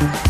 Thank you.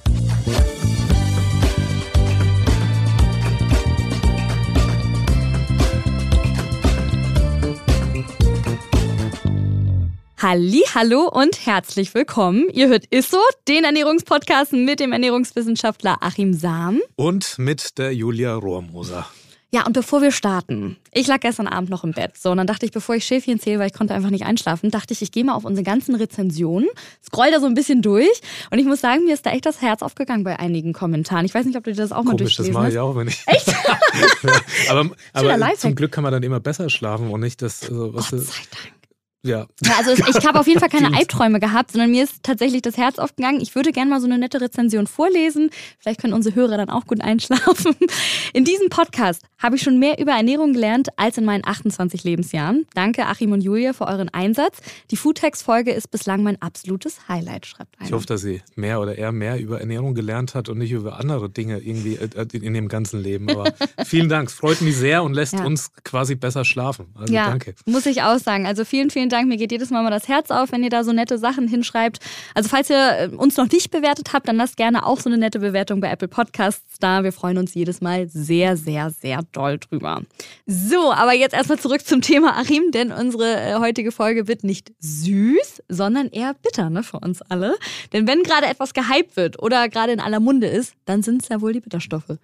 Halli, hallo und herzlich willkommen. Ihr hört Isso, den Ernährungspodcast mit dem Ernährungswissenschaftler Achim Sam. Und mit der Julia Rohrmoser. Ja, und bevor wir starten, ich lag gestern Abend noch im Bett. So, und dann dachte ich, bevor ich Schäfchen zähle, weil ich konnte einfach nicht einschlafen, dachte ich, ich gehe mal auf unsere ganzen Rezensionen, scroll da so ein bisschen durch. Und ich muss sagen, mir ist da echt das Herz aufgegangen bei einigen Kommentaren. Ich weiß nicht, ob du das auch mal Komisch, durchgelesen das mache hast. ich auch, wenn ich. Echt? ja, aber aber zum Glück kann man dann immer besser schlafen und nicht das. Also, was Gott sei Dank. Ja. Ja, also ich habe auf jeden Fall keine. Albträume gehabt, sondern mir ist tatsächlich das Herz aufgegangen. Ich würde gerne mal so eine nette Rezension vorlesen. Vielleicht können unsere Hörer dann auch gut einschlafen. In diesem Podcast habe ich schon mehr über Ernährung gelernt als in meinen 28 Lebensjahren. Danke Achim und Julia für euren Einsatz. Die Foodtext-Folge ist bislang mein absolutes Highlight, schreibt einer. Ich hoffe, dass sie mehr oder eher mehr über Ernährung gelernt hat und nicht über andere Dinge irgendwie äh, in dem ganzen Leben. Aber vielen Dank. Es freut mich sehr und lässt Ja. uns quasi besser schlafen. Also ja, danke. muss ich auch sagen. Also vielen, vielen Dank. Mir geht jedes Mal mal das Herz auf, wenn ihr da so nette Sachen hinschreibt. Also falls ihr äh, uns noch nicht bewertet habt, dann lasst gerne auch so eine nette Bewertung bei Apple Podcasts da. Wir freuen uns jedes Mal sehr, sehr, sehr doll drüber. So, aber jetzt erstmal zurück zum Thema Achim, denn unsere äh, heutige Folge wird nicht süß, sondern eher bitter, ne, für uns alle. Denn wenn gerade etwas gehypt wird oder gerade in aller Munde ist, dann sind es ja wohl die Bitterstoffe.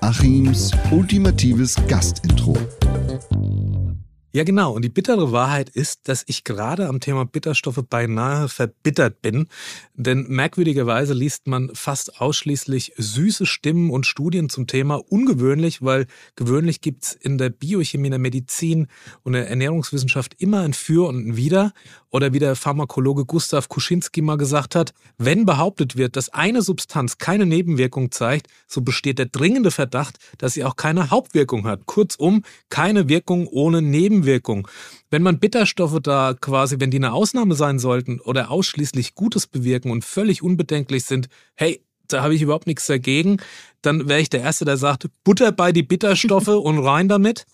Achims ultimatives Gastintro. Ja, genau. Und die bittere Wahrheit ist, dass ich gerade am Thema Bitterstoffe beinahe verbittert bin. Denn merkwürdigerweise liest man fast ausschließlich süße Stimmen und Studien zum Thema. Ungewöhnlich, weil gewöhnlich gibt's in der Biochemie, in der Medizin und der Ernährungswissenschaft immer ein Für und ein Wider. Oder wie der Pharmakologe Gustav Kuschinski mal gesagt hat, wenn behauptet wird, dass eine Substanz keine Nebenwirkung zeigt, so besteht der dringende Verdacht, dass sie auch keine Hauptwirkung hat. Kurzum, keine Wirkung ohne Nebenwirkung. Wenn man Bitterstoffe da quasi, wenn die eine Ausnahme sein sollten oder ausschließlich Gutes bewirken und völlig unbedenklich sind, hey, da habe ich überhaupt nichts dagegen, dann wäre ich der Erste, der sagt, Butter bei die Bitterstoffe und rein damit.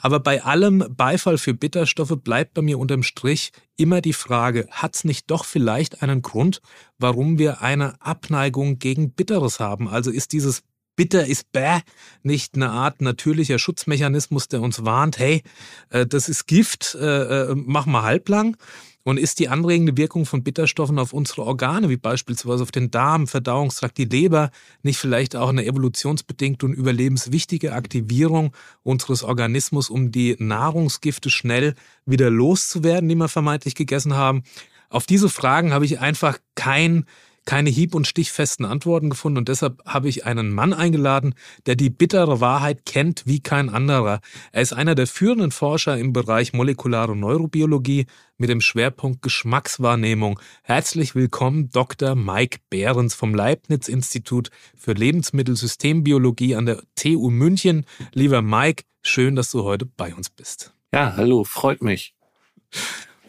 Aber bei allem Beifall für Bitterstoffe bleibt bei mir unterm Strich immer die Frage, hat es nicht doch vielleicht einen Grund, warum wir eine Abneigung gegen Bitteres haben? Also ist dieses Bitter ist bäh nicht eine Art natürlicher Schutzmechanismus, der uns warnt, hey, äh, das ist Gift, äh, äh, mach mal halblang. Und ist die anregende Wirkung von Bitterstoffen auf unsere Organe, wie beispielsweise auf den Darm, Verdauungstrakt, die Leber, nicht vielleicht auch eine evolutionsbedingte und überlebenswichtige Aktivierung unseres Organismus, um die Nahrungsgifte schnell wieder loszuwerden, die wir vermeintlich gegessen haben? Auf diese Fragen habe ich einfach kein keine hieb- und stichfesten Antworten gefunden und deshalb habe ich einen Mann eingeladen, der die bittere Wahrheit kennt wie kein anderer. Er ist einer der führenden Forscher im Bereich molekulare Neurobiologie mit dem Schwerpunkt Geschmackswahrnehmung. Herzlich willkommen, Dr. Mike Behrens vom Leibniz-Institut für Lebensmittelsystembiologie an der TU München. Lieber Mike, schön, dass du heute bei uns bist. Ja, hallo, freut mich.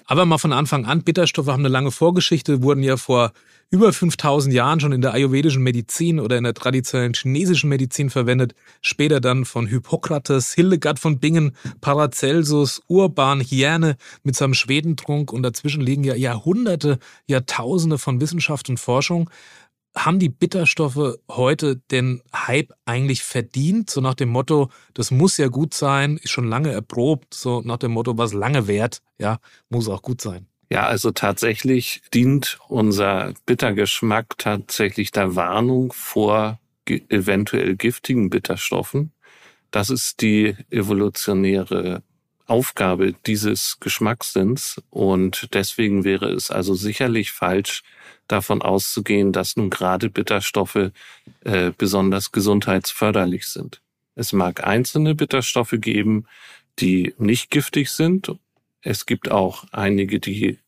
Aber mal von Anfang an, Bitterstoffe haben eine lange Vorgeschichte, wurden ja vor über 5000 Jahren schon in der ayurvedischen Medizin oder in der traditionellen chinesischen Medizin verwendet, später dann von Hippokrates, Hildegard von Bingen, Paracelsus, Urban, Hierne mit seinem Schwedentrunk und dazwischen liegen ja Jahrhunderte, Jahrtausende von Wissenschaft und Forschung. Haben die Bitterstoffe heute den Hype eigentlich verdient? So nach dem Motto, das muss ja gut sein, ist schon lange erprobt, so nach dem Motto, was lange währt, ja, muss auch gut sein. Ja, also tatsächlich dient unser Bittergeschmack tatsächlich der Warnung vor eventuell giftigen Bitterstoffen. Das ist die evolutionäre Aufgabe dieses Geschmackssinns und deswegen wäre es also sicherlich falsch, davon auszugehen, dass nun gerade Bitterstoffe äh, besonders gesundheitsförderlich sind. Es mag einzelne Bitterstoffe geben, die nicht giftig sind. Es gibt auch einige, die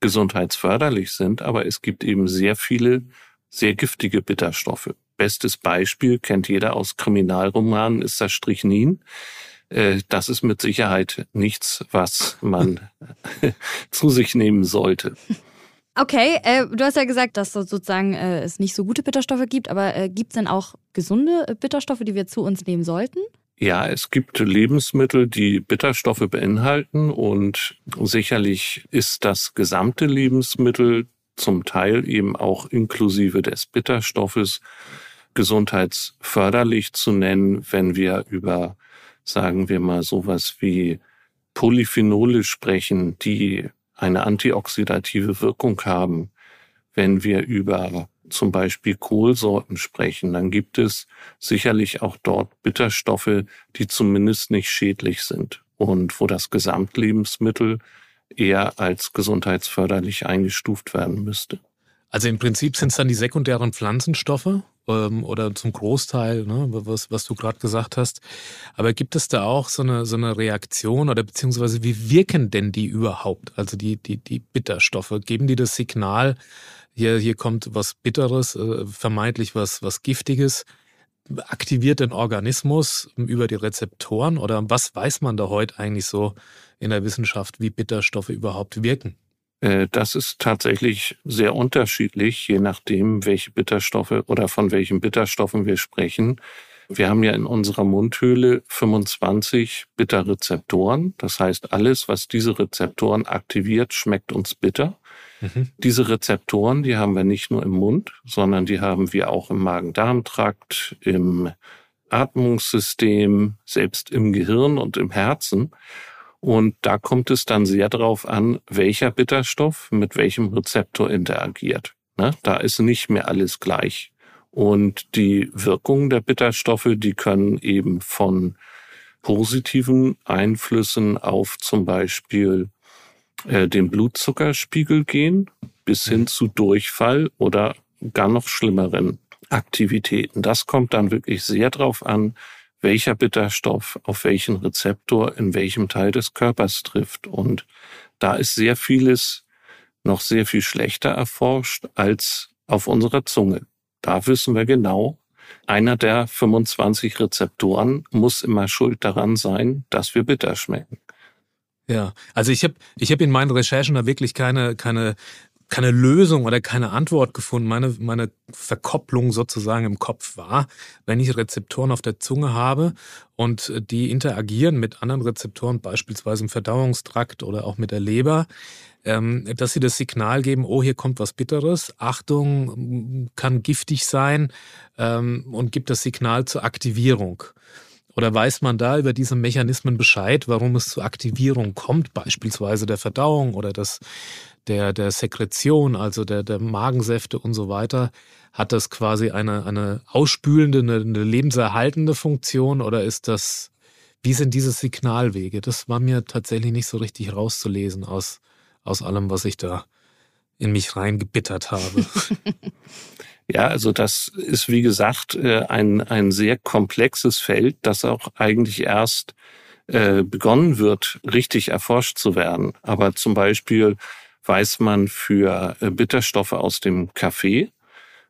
gesundheitsförderlich sind, aber es gibt eben sehr viele sehr giftige Bitterstoffe. Bestes Beispiel kennt jeder aus Kriminalromanen ist das Strychnin. Äh, das ist mit Sicherheit nichts, was man zu sich nehmen sollte. Okay, äh, du hast ja gesagt, dass sozusagen äh, es nicht so gute Bitterstoffe gibt, aber äh, gibt es denn auch gesunde äh, Bitterstoffe, die wir zu uns nehmen sollten? Ja, es gibt Lebensmittel, die Bitterstoffe beinhalten und sicherlich ist das gesamte Lebensmittel zum Teil eben auch inklusive des Bitterstoffes gesundheitsförderlich zu nennen, wenn wir über, sagen wir mal, sowas wie Polyphenole sprechen, die eine antioxidative Wirkung haben. Wenn wir über zum Beispiel Kohlsorten sprechen, dann gibt es sicherlich auch dort Bitterstoffe, die zumindest nicht schädlich sind und wo das Gesamtlebensmittel eher als gesundheitsförderlich eingestuft werden müsste. Also im Prinzip sind es dann die sekundären Pflanzenstoffe ähm, oder zum Großteil, ne, was, was du gerade gesagt hast. Aber gibt es da auch so eine, so eine Reaktion oder beziehungsweise wie wirken denn die überhaupt? Also die, die, die Bitterstoffe, geben die das Signal, hier, hier kommt was Bitteres, äh, vermeintlich was, was Giftiges? Aktiviert den Organismus über die Rezeptoren oder was weiß man da heute eigentlich so in der Wissenschaft, wie Bitterstoffe überhaupt wirken? Äh, das ist tatsächlich sehr unterschiedlich, je nachdem, welche Bitterstoffe oder von welchen Bitterstoffen wir sprechen. Wir haben ja in unserer Mundhöhle 25 Bitterrezeptoren. Das heißt, alles, was diese Rezeptoren aktiviert, schmeckt uns bitter. Mhm. Diese Rezeptoren, die haben wir nicht nur im Mund, sondern die haben wir auch im Magen-Darm-Trakt, im Atmungssystem, selbst im Gehirn und im Herzen. Und da kommt es dann sehr darauf an, welcher Bitterstoff mit welchem Rezeptor interagiert. Ne? Da ist nicht mehr alles gleich. Und die Wirkung der Bitterstoffe, die können eben von positiven Einflüssen auf zum Beispiel äh, den Blutzuckerspiegel gehen, bis hin zu Durchfall oder gar noch schlimmeren Aktivitäten. Das kommt dann wirklich sehr drauf an, welcher Bitterstoff auf welchen Rezeptor in welchem Teil des Körpers trifft. Und da ist sehr vieles noch sehr viel schlechter erforscht als auf unserer Zunge. Da wissen wir genau, einer der 25 Rezeptoren muss immer schuld daran sein, dass wir bitter schmecken. Ja, also ich habe ich hab in meinen Recherchen da wirklich keine, keine keine Lösung oder keine Antwort gefunden. Meine, meine Verkopplung sozusagen im Kopf war, wenn ich Rezeptoren auf der Zunge habe und die interagieren mit anderen Rezeptoren, beispielsweise im Verdauungstrakt oder auch mit der Leber, ähm, dass sie das Signal geben, oh, hier kommt was Bitteres, Achtung, kann giftig sein ähm, und gibt das Signal zur Aktivierung. Oder weiß man da über diese Mechanismen Bescheid, warum es zur Aktivierung kommt, beispielsweise der Verdauung oder das der, der Sekretion, also der, der Magensäfte und so weiter, hat das quasi eine, eine ausspülende, eine, eine lebenserhaltende Funktion oder ist das, wie sind diese Signalwege? Das war mir tatsächlich nicht so richtig rauszulesen aus, aus allem, was ich da in mich reingebittert habe. Ja, also das ist wie gesagt äh, ein, ein sehr komplexes Feld, das auch eigentlich erst äh, begonnen wird, richtig erforscht zu werden. Aber zum Beispiel weiß man für äh, Bitterstoffe aus dem Kaffee.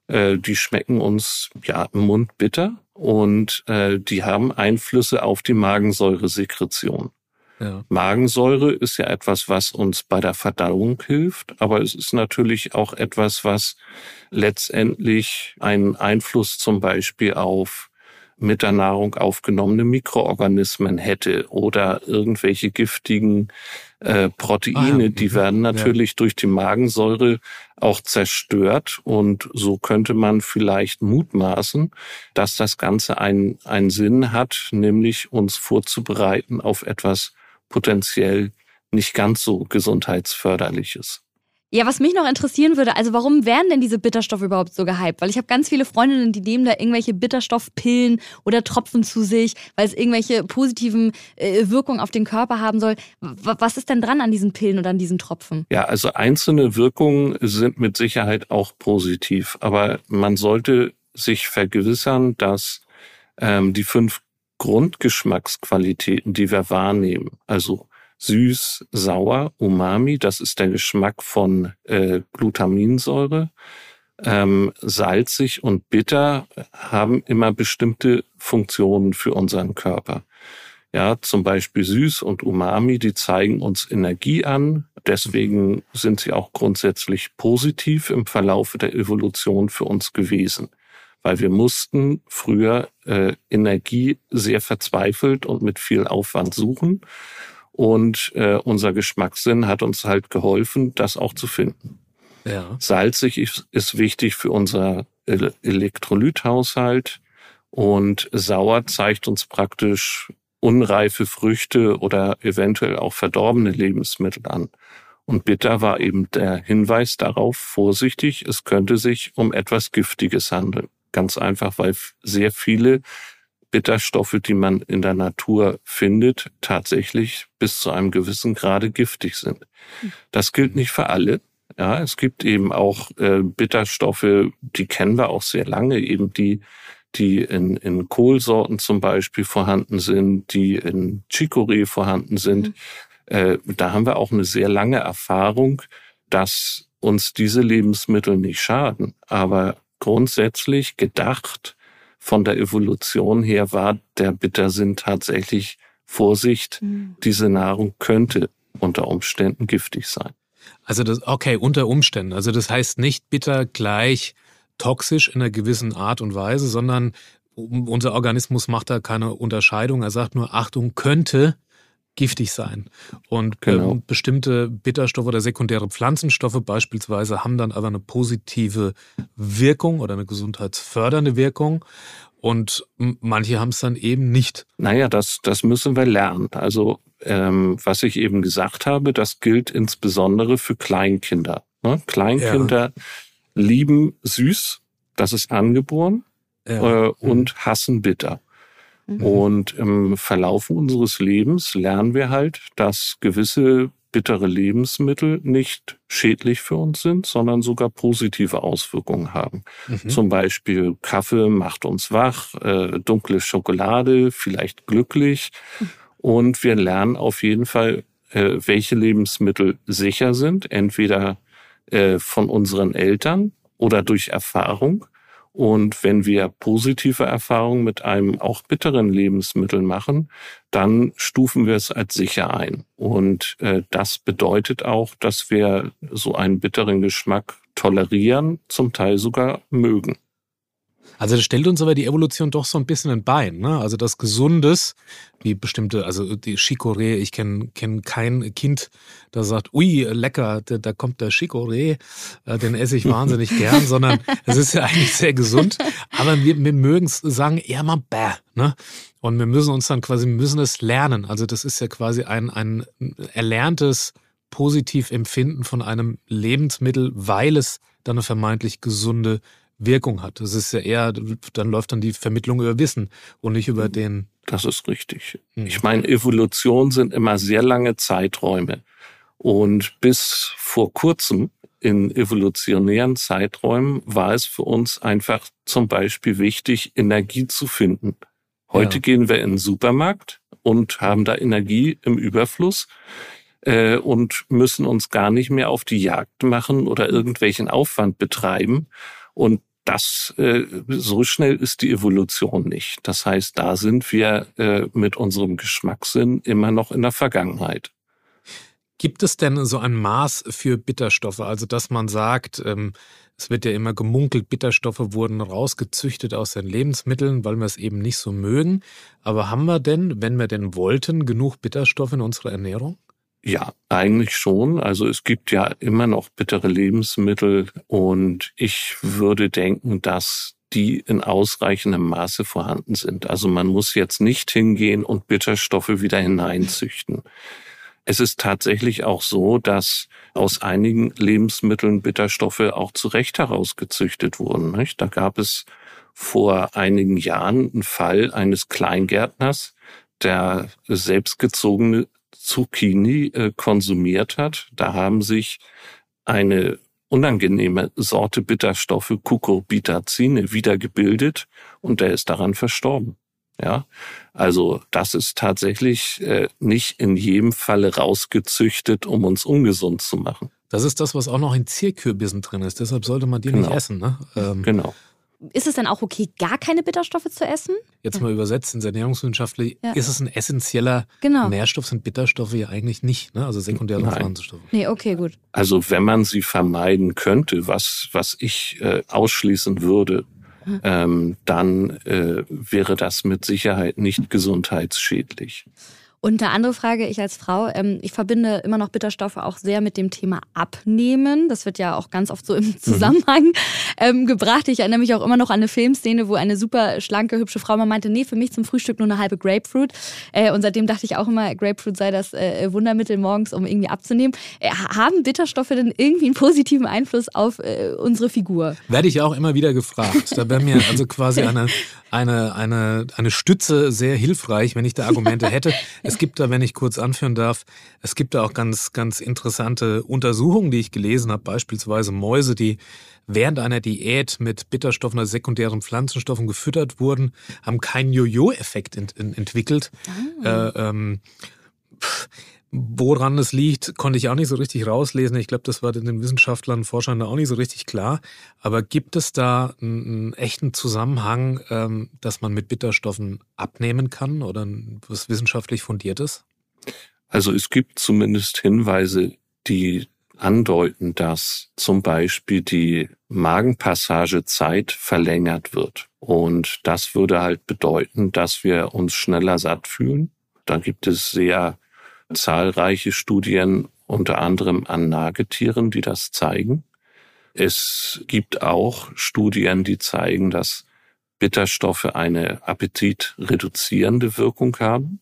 Äh, die schmecken uns ja im Mund bitter und äh, die haben Einflüsse auf die Magensäuresekretion. Ja. Magensäure ist ja etwas, was uns bei der Verdauung hilft, aber es ist natürlich auch etwas, was letztendlich einen Einfluss zum Beispiel auf mit der Nahrung aufgenommene Mikroorganismen hätte oder irgendwelche giftigen äh, Proteine, ah, ja. die mhm. werden natürlich ja. durch die Magensäure auch zerstört und so könnte man vielleicht mutmaßen, dass das Ganze einen, einen Sinn hat, nämlich uns vorzubereiten auf etwas potenziell nicht ganz so gesundheitsförderliches. Ja, was mich noch interessieren würde, also warum werden denn diese Bitterstoffe überhaupt so gehypt? Weil ich habe ganz viele Freundinnen, die nehmen da irgendwelche Bitterstoffpillen oder Tropfen zu sich, weil es irgendwelche positiven äh, Wirkungen auf den Körper haben soll. W was ist denn dran an diesen Pillen oder an diesen Tropfen? Ja, also einzelne Wirkungen sind mit Sicherheit auch positiv, aber man sollte sich vergewissern, dass ähm, die fünf Grundgeschmacksqualitäten, die wir wahrnehmen, also süß, sauer, Umami, das ist der Geschmack von äh, Glutaminsäure. Ähm, salzig und bitter haben immer bestimmte Funktionen für unseren Körper. Ja, zum Beispiel süß und Umami, die zeigen uns Energie an. Deswegen sind sie auch grundsätzlich positiv im Verlaufe der Evolution für uns gewesen. Weil wir mussten früher äh, Energie sehr verzweifelt und mit viel Aufwand suchen. Und äh, unser Geschmackssinn hat uns halt geholfen, das auch zu finden. Ja. Salzig ist, ist wichtig für unser Elektrolythaushalt und sauer zeigt uns praktisch unreife Früchte oder eventuell auch verdorbene Lebensmittel an. Und bitter war eben der Hinweis darauf, vorsichtig, es könnte sich um etwas Giftiges handeln. Ganz einfach, weil sehr viele Bitterstoffe, die man in der Natur findet, tatsächlich bis zu einem gewissen Grade giftig sind. Das gilt nicht für alle. Ja, es gibt eben auch äh, Bitterstoffe, die kennen wir auch sehr lange, eben die, die in, in Kohlsorten zum Beispiel vorhanden sind, die in Chicorée vorhanden sind. Mhm. Äh, da haben wir auch eine sehr lange Erfahrung, dass uns diese Lebensmittel nicht schaden. Aber grundsätzlich gedacht von der Evolution her war der Bittersinn tatsächlich Vorsicht, mhm. diese Nahrung könnte unter Umständen giftig sein. Also das, okay, unter Umständen. Also das heißt nicht bitter gleich toxisch in einer gewissen Art und Weise, sondern unser Organismus macht da keine Unterscheidung. Er sagt nur, Achtung, könnte giftig sein. Und genau. ähm, bestimmte Bitterstoffe oder sekundäre Pflanzenstoffe beispielsweise haben dann aber eine positive Wirkung oder eine gesundheitsfördernde Wirkung. Und manche haben es dann eben nicht. Naja, das, das müssen wir lernen. Also ähm, was ich eben gesagt habe, das gilt insbesondere für Kleinkinder. Ne? Kleinkinder ja. lieben süß, das ist angeboren, ja. äh, und hassen bitter. Mhm. Und im Verlauf unseres Lebens lernen wir halt, dass gewisse bittere Lebensmittel nicht schädlich für uns sind, sondern sogar positive Auswirkungen haben. Mhm. Zum Beispiel Kaffee macht uns wach, äh, dunkle Schokolade vielleicht glücklich. Und wir lernen auf jeden Fall, äh, welche Lebensmittel sicher sind, entweder äh, von unseren Eltern oder durch Erfahrung und wenn wir positive Erfahrungen mit einem auch bitteren Lebensmittel machen, dann stufen wir es als sicher ein. Und äh, das bedeutet auch, dass wir so einen bitteren Geschmack tolerieren, zum Teil sogar mögen. Also das stellt uns aber die Evolution doch so ein bisschen ein Bein. Ne? Also das Gesundes, wie bestimmte, also die Chicorée, ich kenne kenn kein Kind, das sagt, ui, lecker, da, da kommt der Chicorée, äh, den esse ich wahnsinnig gern, sondern es ist ja eigentlich sehr gesund. Aber wir, wir mögen es sagen eher mal bäh. Ne? Und wir müssen uns dann quasi, wir müssen es lernen. Also das ist ja quasi ein, ein erlerntes positiv Empfinden von einem Lebensmittel, weil es dann eine vermeintlich gesunde Wirkung hat. Das ist ja eher, dann läuft dann die Vermittlung über Wissen und nicht über den. Das ist richtig. Mhm. Ich meine, Evolution sind immer sehr lange Zeiträume. Und bis vor kurzem in evolutionären Zeiträumen war es für uns einfach zum Beispiel wichtig, Energie zu finden. Heute ja. gehen wir in den Supermarkt und haben da Energie im Überfluss äh, und müssen uns gar nicht mehr auf die Jagd machen oder irgendwelchen Aufwand betreiben. Und das äh, so schnell ist die Evolution nicht. Das heißt, da sind wir äh, mit unserem Geschmackssinn immer noch in der Vergangenheit. Gibt es denn so ein Maß für Bitterstoffe? Also, dass man sagt, ähm, es wird ja immer gemunkelt, Bitterstoffe wurden rausgezüchtet aus den Lebensmitteln, weil wir es eben nicht so mögen. Aber haben wir denn, wenn wir denn wollten, genug Bitterstoffe in unserer Ernährung? Ja, eigentlich schon. Also es gibt ja immer noch bittere Lebensmittel und ich würde denken, dass die in ausreichendem Maße vorhanden sind. Also man muss jetzt nicht hingehen und Bitterstoffe wieder hineinzüchten. es ist tatsächlich auch so, dass aus einigen Lebensmitteln Bitterstoffe auch zu Recht herausgezüchtet wurden. Nicht? Da gab es vor einigen Jahren einen Fall eines Kleingärtners, der selbstgezogene Zucchini äh, konsumiert hat. Da haben sich eine unangenehme Sorte Bitterstoffe, Cucurbitazine, wiedergebildet und der ist daran verstorben. Ja, also das ist tatsächlich äh, nicht in jedem Falle rausgezüchtet, um uns ungesund zu machen. Das ist das, was auch noch in Zierkürbissen drin ist. Deshalb sollte man die genau. nicht essen. Ne? Ähm, genau. Ist es dann auch okay, gar keine Bitterstoffe zu essen? Jetzt mal übersetzt ins Ernährungswissenschaftlich, ja. ist es ein essentieller genau. Nährstoff, sind Bitterstoffe ja eigentlich nicht, ne? also sekundäre Pflanzenstoffe. Nee, okay, gut. Also wenn man sie vermeiden könnte, was, was ich äh, ausschließen würde, hm. ähm, dann äh, wäre das mit Sicherheit nicht gesundheitsschädlich. Und eine andere Frage, ich als Frau, ähm, ich verbinde immer noch Bitterstoffe auch sehr mit dem Thema Abnehmen. Das wird ja auch ganz oft so im mhm. Zusammenhang mhm. ähm, gebracht. Ich erinnere mich auch immer noch an eine Filmszene, wo eine super schlanke, hübsche Frau mal meinte, nee, für mich zum Frühstück nur eine halbe Grapefruit. Äh, und seitdem dachte ich auch immer, Grapefruit sei das äh, Wundermittel morgens, um irgendwie abzunehmen. Äh, haben Bitterstoffe denn irgendwie einen positiven Einfluss auf äh, unsere Figur? Werde ich auch immer wieder gefragt. Da wäre mir also quasi eine, eine, eine, eine Stütze sehr hilfreich, wenn ich da Argumente hätte. Es gibt da, wenn ich kurz anführen darf, es gibt da auch ganz, ganz interessante Untersuchungen, die ich gelesen habe, beispielsweise Mäuse, die während einer Diät mit Bitterstoffen oder sekundären Pflanzenstoffen gefüttert wurden, haben keinen Jojo-Effekt ent ent entwickelt. Ah. Äh, ähm, Woran es liegt, konnte ich auch nicht so richtig rauslesen. Ich glaube, das war den Wissenschaftlern, Forschern auch nicht so richtig klar. Aber gibt es da einen, echten Zusammenhang, ähm, dass man mit Bitterstoffen abnehmen kann oder was wissenschaftlich fundiertes? Also es gibt zumindest Hinweise, die andeuten, dass zum Beispiel die Magenpassagezeit verlängert wird. Und das würde halt bedeuten, dass wir uns schneller satt fühlen. Da gibt es sehr zahlreiche Studien, unter anderem an Nagetieren, die das zeigen. Es gibt auch Studien, die zeigen, dass Bitterstoffe eine appetitreduzierende Wirkung haben.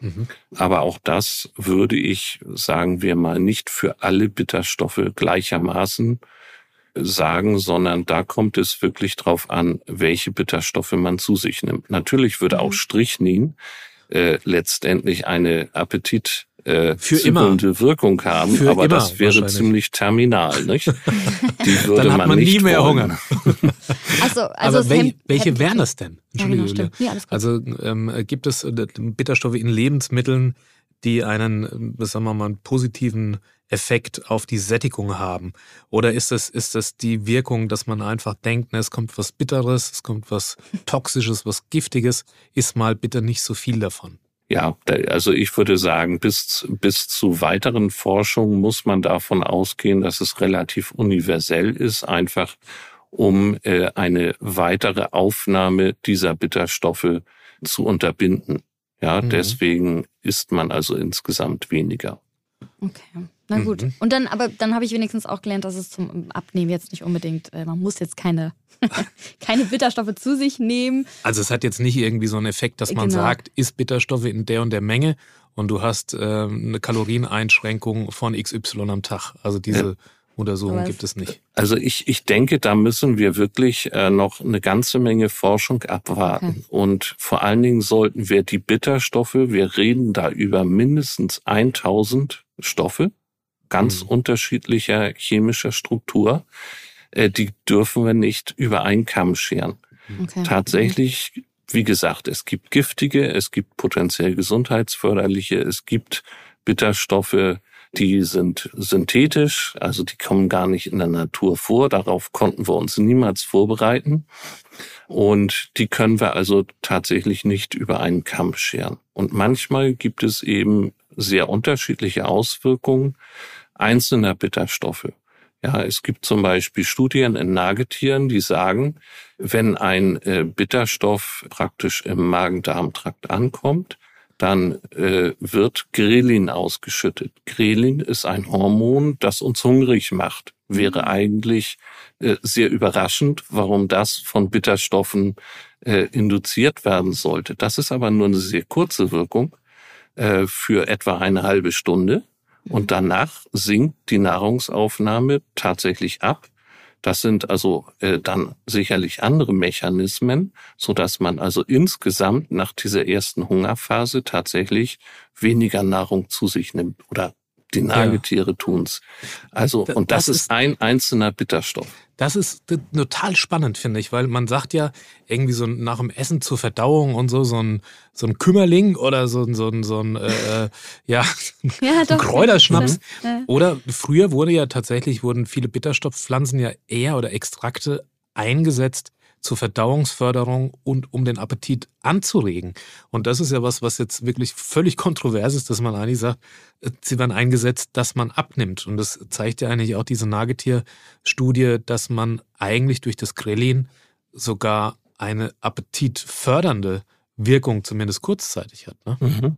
Mhm. Aber auch das würde ich, sagen wir mal, nicht für alle Bitterstoffe gleichermaßen sagen, sondern da kommt es wirklich drauf an, welche Bitterstoffe man zu sich nimmt. Natürlich würde auch mhm. Strychnin äh, letztendlich eine Appetit äh, für immer Wirkung haben, für aber das wäre ziemlich terminal, nicht? Die würde Dann hat man, man nie mehr wollen. Hunger. also, also aber wel, welche wären das denn? Entschuldige, ja, genau, ja, Also ähm, gibt es äh, Bitterstoffe in Lebensmitteln, die einen, äh, sagen wir mal, einen positiven Effekt auf die Sättigung haben? Oder ist es, ist es die Wirkung, dass man einfach denkt, ne, es kommt was Bitteres, es kommt was Toxisches, was Giftiges, ist mal bitte nicht so viel davon? Ja, also ich würde sagen, bis, bis zu weiteren Forschungen muss man davon ausgehen, dass es relativ universell ist, einfach um äh, eine weitere Aufnahme dieser Bitterstoffe zu unterbinden. Ja, mhm. deswegen isst man also insgesamt weniger. Okay. Na gut. Mhm. Und dann, aber dann habe ich wenigstens auch gelernt, dass es zum Abnehmen jetzt nicht unbedingt, äh, man muss jetzt keine, keine Bitterstoffe zu sich nehmen. Also es hat jetzt nicht irgendwie so einen Effekt, dass man genau. sagt, isst Bitterstoffe in der und der Menge und du hast äh, eine Kalorieneinschränkung von XY am Tag. Also diese ja. Untersuchung gibt es nicht. Also ich, ich denke, da müssen wir wirklich äh, noch eine ganze Menge Forschung abwarten. Okay. Und vor allen Dingen sollten wir die Bitterstoffe, wir reden da über mindestens 1000 Stoffe, ganz mhm. unterschiedlicher chemischer Struktur, äh, die dürfen wir nicht über einen Kamm scheren. Okay. Tatsächlich, wie gesagt, es gibt giftige, es gibt potenziell gesundheitsförderliche, es gibt Bitterstoffe, die sind synthetisch, also die kommen gar nicht in der Natur vor. Darauf konnten wir uns niemals vorbereiten. Und die können wir also tatsächlich nicht über einen Kamm scheren. Und manchmal gibt es eben sehr unterschiedliche Auswirkungen einzelner Bitterstoffe. Ja, es gibt zum Beispiel Studien in Nagetieren, die sagen, wenn ein äh, Bitterstoff praktisch im Magen-Darm-Trakt ankommt, dann äh, wird Grelin ausgeschüttet. Grelin ist ein Hormon, das uns hungrig macht. Wäre eigentlich äh, sehr überraschend, warum das von Bitterstoffen äh, induziert werden sollte. Das ist aber nur eine sehr kurze Wirkung äh, für etwa eine halbe Stunde Und danach sinkt die Nahrungsaufnahme tatsächlich ab. Das sind also äh, dann sicherlich andere Mechanismen, so dass man also insgesamt nach dieser ersten Hungerphase tatsächlich weniger Nahrung zu sich nimmt oder die Nagetiere ja. tun's. Also, und das, das ist ein einzelner Bitterstoff. Das ist total spannend, finde ich, weil man sagt ja irgendwie so nach dem Essen zur Verdauung und so, so ein, so ein Kümmerling oder so, ein so ein, so ein, äh, äh ja, ja doch, Kräuterschnaps. Ja. Oder früher wurde ja tatsächlich, wurden viele Bitterstoffpflanzen ja eher oder Extrakte eingesetzt, zur Verdauungsförderung und um den Appetit anzuregen. Und das ist ja was, was jetzt wirklich völlig kontrovers ist, dass man eigentlich sagt, äh, sie werden eingesetzt, dass man abnimmt. Und das zeigt ja eigentlich auch diese Nagetierstudie, dass man eigentlich durch das Grelin sogar eine appetitfördernde Wirkung zumindest kurzzeitig hat. Ne? Mhm.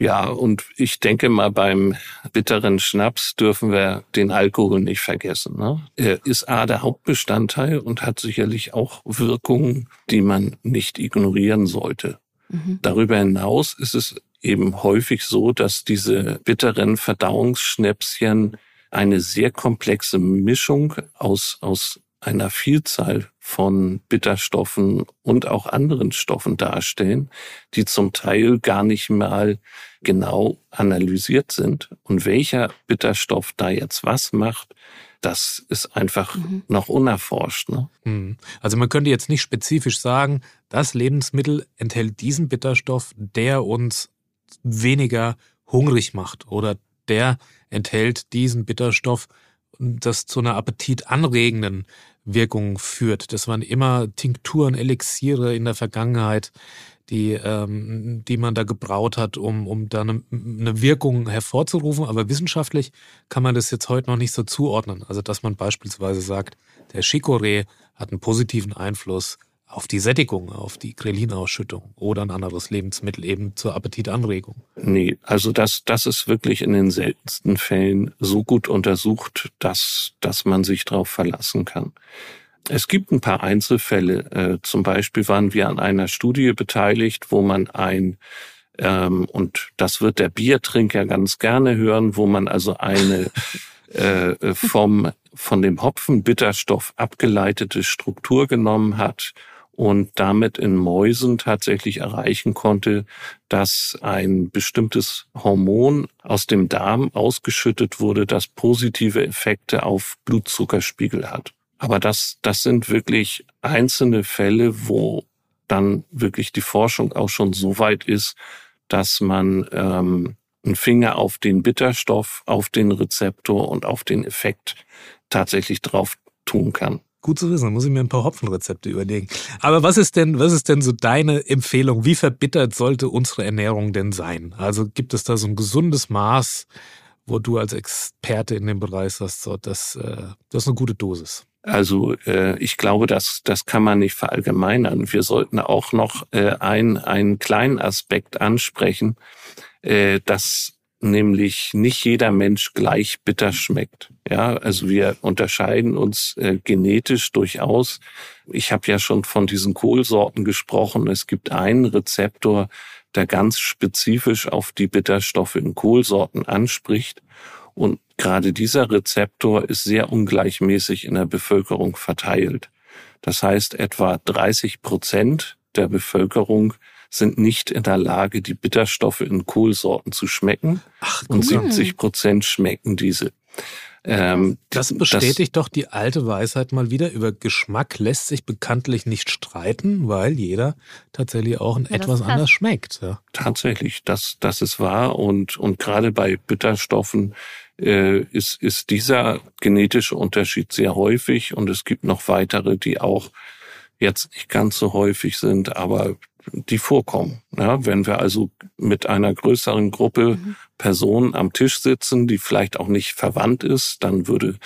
Ja, und ich denke mal, beim bitteren Schnaps dürfen wir den Alkohol nicht vergessen. Ne? Er ist A der Hauptbestandteil und hat sicherlich auch Wirkungen, die man nicht ignorieren sollte. Mhm. Darüber hinaus ist es eben häufig so, dass diese bitteren Verdauungsschnäpschen eine sehr komplexe Mischung aus, aus einer Vielzahl von Bitterstoffen und auch anderen Stoffen darstellen, die zum Teil gar nicht mal genau analysiert sind. Und welcher Bitterstoff da jetzt was macht, das ist einfach mhm. noch unerforscht. Ne? Mhm. Also man könnte jetzt nicht spezifisch sagen, das Lebensmittel enthält diesen Bitterstoff, der uns weniger hungrig macht oder der enthält diesen Bitterstoff, das zu einer appetitanregenden Wirkung führt. Das waren immer Tinkturen, Elixiere in der Vergangenheit, die, ähm, die man da gebraut hat, um, um da eine, eine Wirkung hervorzurufen. Aber wissenschaftlich kann man das jetzt heute noch nicht so zuordnen. Also, dass man beispielsweise sagt, der Chicorée hat einen positiven Einfluss auf die Sättigung, auf die Grelinausschüttung oder ein anderes Lebensmittel eben zur Appetitanregung. Nee, also das, das ist wirklich in den seltensten Fällen so gut untersucht, dass, dass man sich darauf verlassen kann. Es gibt ein paar Einzelfälle. Äh, zum Beispiel waren wir an einer Studie beteiligt, wo man ein ähm, und das wird der Biertrinker ganz gerne hören, wo man also eine äh, vom von dem Hopfenbitterstoff abgeleitete Struktur genommen hat und damit in Mäusen tatsächlich erreichen konnte, dass ein bestimmtes Hormon aus dem Darm ausgeschüttet wurde, das positive Effekte auf Blutzuckerspiegel hat. Aber das, das sind wirklich einzelne Fälle, wo dann wirklich die Forschung auch schon so weit ist, dass man ähm, einen Finger auf den Bitterstoff, auf den Rezeptor und auf den Effekt tatsächlich drauf tun kann. Gut zu wissen, da muss ich mir ein paar Hopfenrezepte überlegen. Aber was ist denn, was ist denn so deine Empfehlung? Wie verbittert sollte unsere Ernährung denn sein? Also gibt es da so ein gesundes Maß, wo du als Experte in dem Bereich sagst, so, das, äh, das ist eine gute Dosis? Also äh, ich glaube, das, das kann man nicht verallgemeinern. Wir sollten auch noch äh, ein, einen kleinen Aspekt ansprechen, äh, dass nämlich nicht jeder Mensch gleich bitter schmeckt. Ja, also wir unterscheiden uns äh, genetisch durchaus. Ich habe ja schon von diesen Kohlsorten gesprochen. Es gibt einen Rezeptor, der ganz spezifisch auf die Bitterstoffe in Kohlsorten anspricht. Und gerade dieser Rezeptor ist sehr ungleichmäßig in der Bevölkerung verteilt. Das heißt, etwa 30 Prozent der Bevölkerung sind nicht in der Lage, die Bitterstoffe in Kohlsorten zu schmecken. Ach, und 70 Prozent schmecken diese. Ähm, das bestätigt das, doch die alte Weisheit mal wieder. Über Geschmack lässt sich bekanntlich nicht streiten, weil jeder tatsächlich auch ja, etwas anders schmeckt. Ja. Tatsächlich, das, das ist wahr. Und, und gerade bei Bitterstoffen äh, ist, ist dieser genetische Unterschied sehr häufig. Und es gibt noch weitere, die auch jetzt nicht ganz so häufig sind, aber die vorkommen. Ja, wenn wir also mit einer größeren Gruppe mhm. Personen am Tisch sitzen, die vielleicht auch nicht verwandt ist, dann würde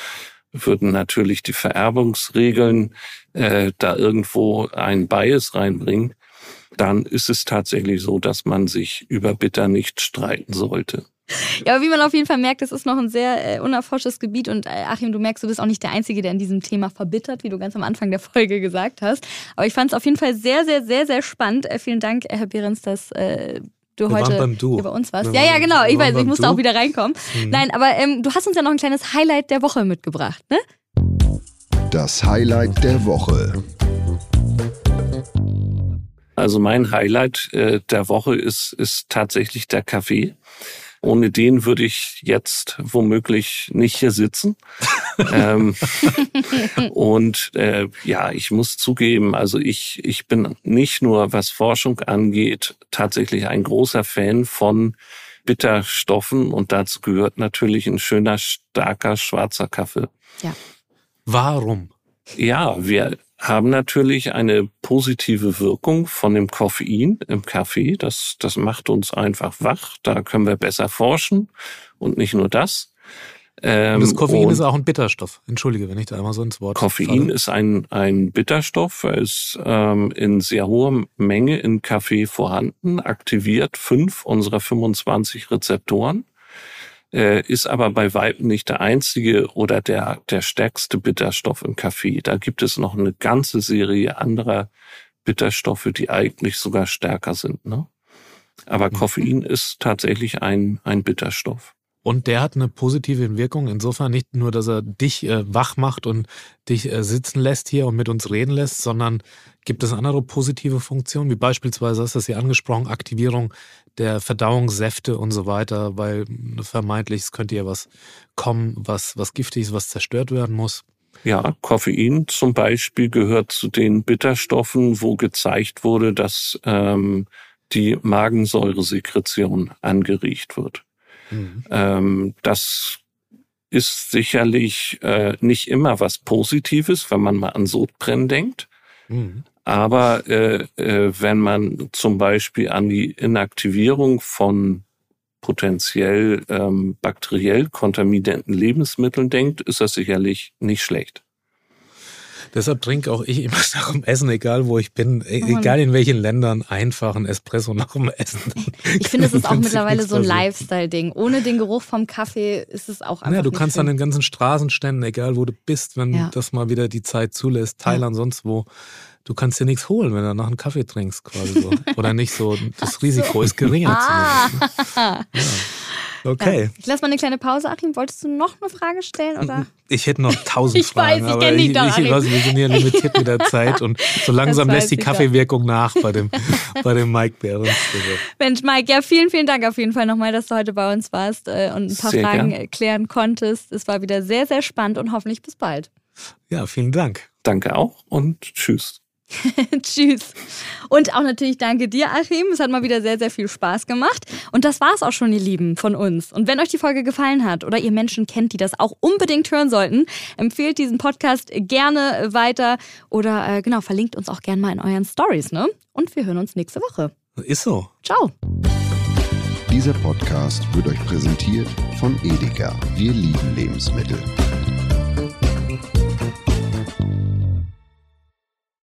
würden natürlich die Vererbungsregeln äh, da irgendwo ein Bias reinbringen. Dann ist es tatsächlich so, dass man sich über Bitter nicht streiten sollte. Ja, aber wie man auf jeden Fall merkt, es ist noch ein sehr äh, unerforschtes Gebiet und äh, Achim, du merkst, du bist auch nicht der Einzige, der in diesem Thema verbittert, wie du ganz am Anfang der Folge gesagt hast. Aber ich fand es auf jeden Fall sehr, sehr, sehr, sehr spannend. Äh, vielen Dank, Herr Behrens, dass äh, du Wir heute beim Du. bei uns warst. Wir Ja, ja, genau. Ich weiß, ich musste Du. auch wieder reinkommen. Mhm. Nein, aber ähm, du hast uns ja noch ein kleines Highlight der Woche mitgebracht, ne? Das Highlight der Woche. Also mein Highlight äh, der Woche ist, ist tatsächlich der Kaffee. Ohne den würde ich jetzt womöglich nicht hier sitzen. ähm, und äh, ja, ich muss zugeben, also ich, ich bin nicht nur, was Forschung angeht, tatsächlich ein großer Fan von Bitterstoffen und dazu gehört natürlich ein schöner, starker, schwarzer Kaffee. Warum? Ja, wir haben natürlich eine positive Wirkung von dem Koffein im Kaffee. Das, das macht uns einfach wach. Da können wir besser forschen. Und nicht nur das. Ähm, Und das Koffein und ist auch ein Bitterstoff. Entschuldige, wenn ich da einmal so ins Wort Koffein falle. ist ein, ein Bitterstoff. Er ist ähm, in sehr hoher Menge in Kaffee vorhanden, aktiviert fünf unserer 25 Rezeptoren äh, ist aber bei Weitem nicht der einzige oder der, der stärkste Bitterstoff im Kaffee. Da gibt es noch eine ganze Serie anderer Bitterstoffe, die eigentlich sogar stärker sind. Ne? Aber Mhm. Koffein ist tatsächlich ein, ein Bitterstoff. Und der hat eine positive Wirkung. Insofern nicht nur, dass er dich äh, wach macht und dich äh, sitzen lässt hier und mit uns reden lässt, sondern gibt es andere positive Funktionen, wie beispielsweise, hast du das hier angesprochen, Aktivierung der Verdauungssäfte und so weiter, weil vermeintlich es könnte ja was kommen, was, was giftig ist, was zerstört werden muss. Ja, Koffein zum Beispiel gehört zu den Bitterstoffen, wo gezeigt wurde, dass ähm, die Magensäuresekretion angeregt wird. Mhm. Ähm, das ist sicherlich äh, nicht immer was Positives, wenn man mal an Sodbrennen denkt. Mhm. Aber äh, äh, wenn man zum Beispiel an die Inaktivierung von potenziell ähm, bakteriell kontaminierten Lebensmitteln denkt, ist das sicherlich nicht schlecht. Deshalb trinke auch ich immer nach dem Essen, egal wo ich bin, e- egal in welchen Ländern, einfach ein Espresso nach dem Essen. Ich finde, es ist auch mittlerweile so ein. Lifestyle-Ding. Ohne den Geruch vom Kaffee ist es auch einfach Ja, du kannst an den ganzen Straßenständen, egal wo du bist, wenn Ja. das mal wieder die Zeit zulässt, Thailand, sonst wo, du kannst dir nichts holen, wenn du nach einem Kaffee trinkst, quasi so. Oder nicht so. Das Risiko ist geringer Ah. zumindest. Ja. Okay. Ich lasse mal eine kleine Pause, Achim. Wolltest du noch eine Frage stellen? Oder? Ich hätte noch tausend Ich weiß, Fragen, ich aber kenn dich ich, doch, ich, Achim. weiß, wir sind ja limitiert mit der Zeit und so langsam lässt die weiß ich doch. Kaffeewirkung nach bei dem, bei dem Mike Behrens. Mensch, Mike, ja, vielen, vielen Dank auf jeden Fall nochmal, dass du heute bei uns warst äh, und ein paar Sehr Fragen gern. äh, klären konntest. Es war wieder sehr, sehr spannend und hoffentlich bis bald. Ja, vielen Dank. Danke auch und tschüss. Tschüss. Und auch natürlich danke dir, Achim. Es hat mal wieder sehr, sehr viel Spaß gemacht. Und das war's auch schon, ihr Lieben, von uns. Und wenn euch die Folge gefallen hat oder ihr Menschen kennt, die das auch unbedingt hören sollten, empfehlt diesen Podcast gerne weiter oder äh, genau, verlinkt uns auch gerne mal in euren Stories, ne? Und wir hören uns nächste Woche. Ist so. Ciao. Dieser Podcast wird euch präsentiert von Edeka. Wir lieben Lebensmittel.